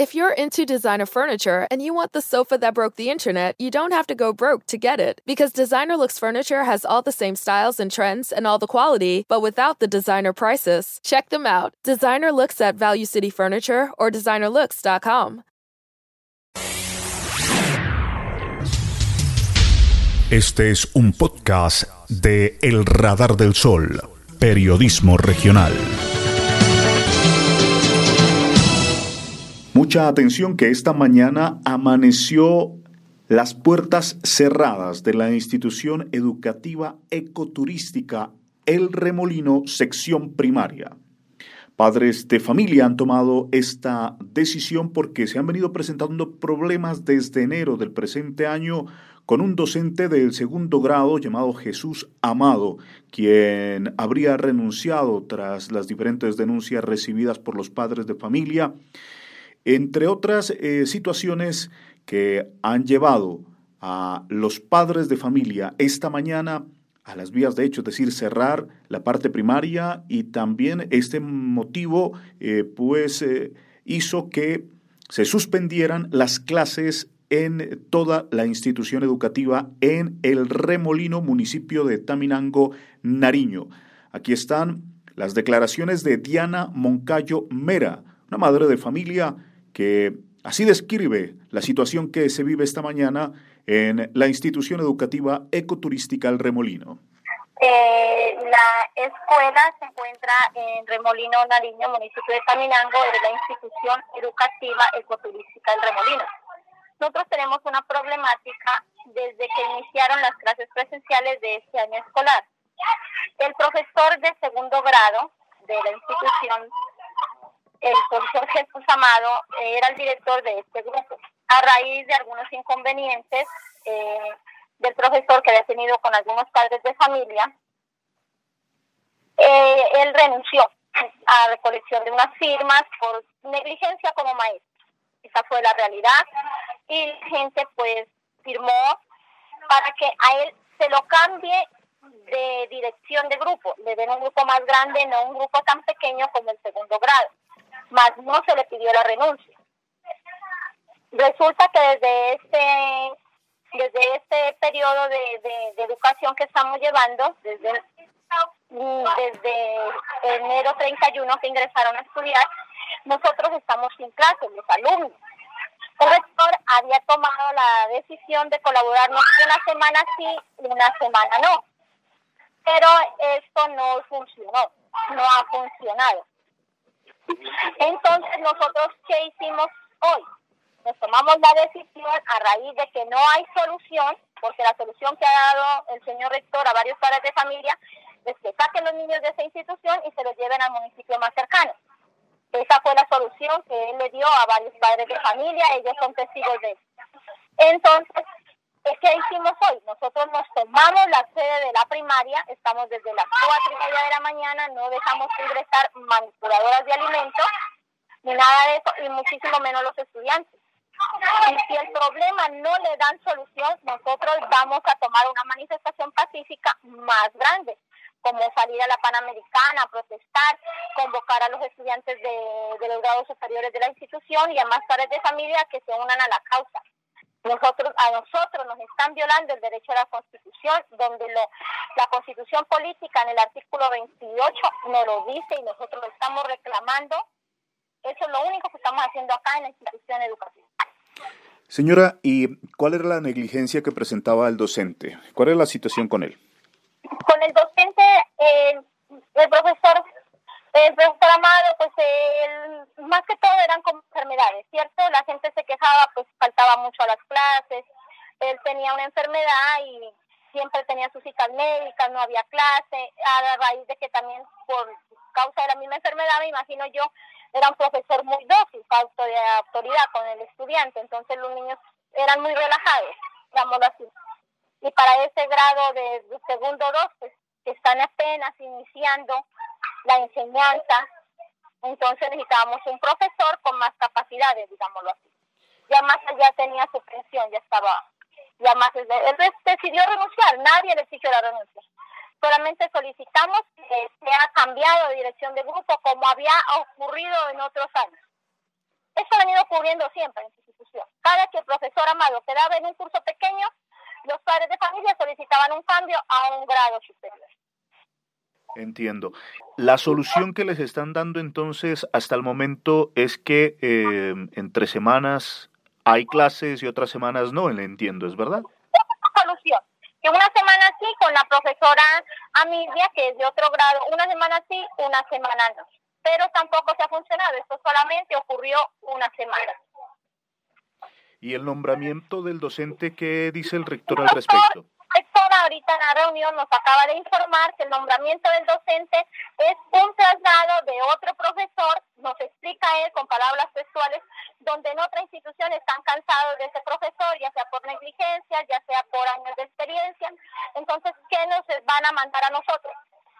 If you're into designer furniture and you want the sofa that broke the internet, you don't have to go broke to get it. Because Designer Looks Furniture has all the same styles and trends and all the quality, but without the designer prices. Check them out. Designer Looks at Value City Furniture or designerlooks.com. Este es un podcast de El Radar del Sol, periodismo regional. Mucha atención que esta mañana amaneció las puertas cerradas de la institución educativa ecoturística El Remolino, sección primaria. Padres de familia han tomado esta decisión porque se han venido presentando problemas desde enero del presente año con un docente del segundo grado llamado Jesús Amado, quien habría renunciado tras las diferentes denuncias recibidas por los padres de familia entre otras eh, situaciones que han llevado a los padres de familia esta mañana a las vías de hecho, es decir, cerrar la parte primaria y también este motivo eh, pues eh, hizo que se suspendieran las clases en toda la institución educativa en el Remolino, municipio de Taminango, Nariño. Aquí están las declaraciones de Diana Moncayo Mera, una madre de familia que así describe la situación que se vive esta mañana en la institución educativa ecoturística El Remolino. Eh, la escuela se encuentra en Remolino Nariño, municipio de Caminango, de la institución educativa ecoturística El Remolino. Nosotros tenemos una problemática desde que iniciaron las clases presenciales de este año escolar. El profesor de segundo grado de la institución el profesor Jesús Amado eh, era el director de este grupo. A raíz de algunos inconvenientes eh, del profesor que había tenido con algunos padres de familia, eh, él renunció a recolección de unas firmas por negligencia como maestro. Esa fue la realidad. Y la gente pues firmó para que a él se lo cambie de dirección de grupo, le den un grupo más grande, no un grupo tan pequeño como el segundo grado más no se le pidió la renuncia. Resulta que desde este desde este periodo de, educación que estamos llevando, desde, desde enero 31 que ingresaron a estudiar, nosotros estamos sin clases, los alumnos. El rector había tomado la decisión de colaborarnos una semana sí y una semana no. Pero esto no funcionó, no ha funcionado. Entonces, nosotros, ¿qué hicimos hoy? Nos tomamos la decisión a raíz de que no hay solución, porque la solución que ha dado el señor rector a varios padres de familia es que saquen los niños de esa institución y se los lleven al municipio más cercano. Esa fue la solución que él le dio a varios padres de familia, ellos son testigos de eso. Entonces, ¿Qué hicimos hoy? Nosotros nos tomamos la sede de la primaria, estamos desde las cuatro y media de la mañana, no dejamos ingresar manipuladoras de alimentos, ni nada de eso, y muchísimo menos los estudiantes. Y si el problema no le dan solución, nosotros vamos a tomar una manifestación pacífica más grande, como salir a la Panamericana, protestar, convocar a los estudiantes de, de los grados superiores de la institución y a más padres de familia que se unan a la causa. Nosotros, a nosotros nos están violando el derecho a la Constitución, donde lo, la Constitución política en el artículo 28 nos lo dice y nosotros lo estamos reclamando. Eso es lo único que estamos haciendo acá en la institución educativa. Señora, ¿y cuál era la negligencia que presentaba el docente? ¿Cuál es la situación con él? Con el docente, eh, el profesor el profesor Amado, pues el, más que todo eran como enfermedades, ¿cierto? La gente se quejaba, pues faltaba mucho a las clases, él tenía una enfermedad y siempre tenía sus citas médicas, no había clase, a raíz de que también por causa de la misma enfermedad, me imagino yo, era un profesor muy dócil, falto de autoridad con el estudiante, entonces los niños eran muy relajados, digámoslo así. Y para ese grado de, de segundo dos, pues que están apenas iniciando, la enseñanza, entonces necesitábamos un profesor con más capacidades, digámoslo así. Ya más allá tenía su pensión, ya estaba, ya más, él decidió renunciar, nadie le exigió la renuncia. Solamente solicitamos que sea cambiado de dirección de grupo como había ocurrido en otros años. Eso ha venido ocurriendo siempre en la institución. Cada que el profesor Amado quedaba en un curso pequeño, los padres de familia solicitaban un cambio a un grado superior. Entiendo. La solución que les están dando entonces hasta el momento es que eh, entre semanas hay clases y otras semanas no, le entiendo, ¿es verdad? solución. Que una semana sí con la profesora Amilia, que es de otro grado, una semana sí, una semana no. Pero tampoco se ha funcionado, esto solamente ocurrió una semana. ¿Y el nombramiento del docente qué dice el rector al respecto? Ahorita en la reunión nos acaba de informar que el nombramiento del docente es un traslado de otro profesor, nos explica él con palabras textuales, donde en otra institución están cansados de ese profesor, ya sea por negligencia, ya sea por años de experiencia. Entonces, ¿qué nos van a mandar a nosotros?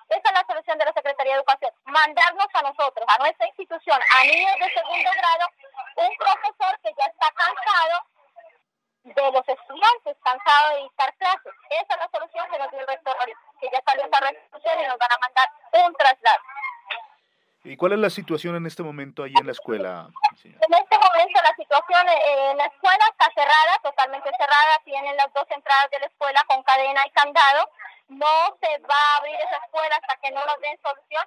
Esa es la solución de la Secretaría de Educación, mandarnos a nosotros, a nuestra institución, a niños de segundo grado, un profesor que ya está cansado de los estudiantes cansados de dictar clases. Esa es la solución que nos dio el rector que ya salió esa resolución y nos van a mandar un traslado. ¿Y cuál es la situación en este momento ahí en la escuela? En este momento la situación en la escuela está cerrada, totalmente cerrada. Tienen las dos entradas de la escuela con cadena y candado. No se va a abrir esa escuela hasta que no nos den solución.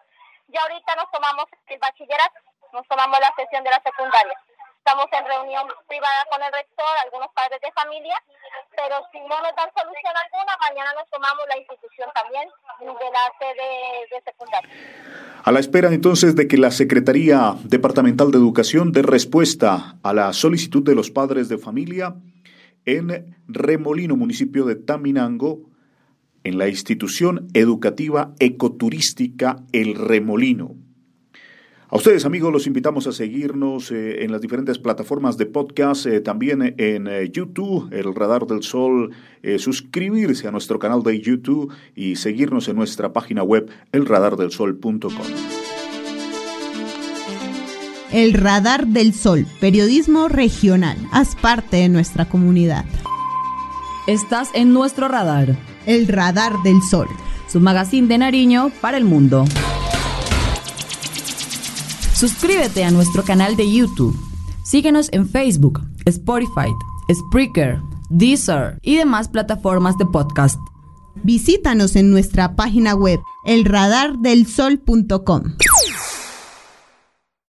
Y ahorita nos tomamos el bachillerato, nos tomamos la sesión de la secundaria. Estamos en reunión privada con el rector, algunos padres de familia, pero si no nos dan solución alguna, mañana nos tomamos la institución también de la sede de secundaria. A la espera entonces de que la Secretaría Departamental de Educación dé respuesta a la solicitud de los padres de familia en Remolino, municipio de Taminango, en la institución educativa ecoturística El Remolino. A ustedes amigos los invitamos a seguirnos eh, en las diferentes plataformas de podcast, eh, también en eh, YouTube, el Radar del Sol, suscribirse a nuestro canal de YouTube y seguirnos en nuestra página web elradardelsol.com. El Radar del Sol, periodismo regional. Haz parte de nuestra comunidad. Estás en nuestro radar. El Radar del Sol. Su magazine de Nariño para el mundo. Suscríbete a nuestro canal de YouTube. Síguenos en Facebook, Spotify, Spreaker, Deezer y demás plataformas de podcast. Visítanos en nuestra página web elradardelsol.com.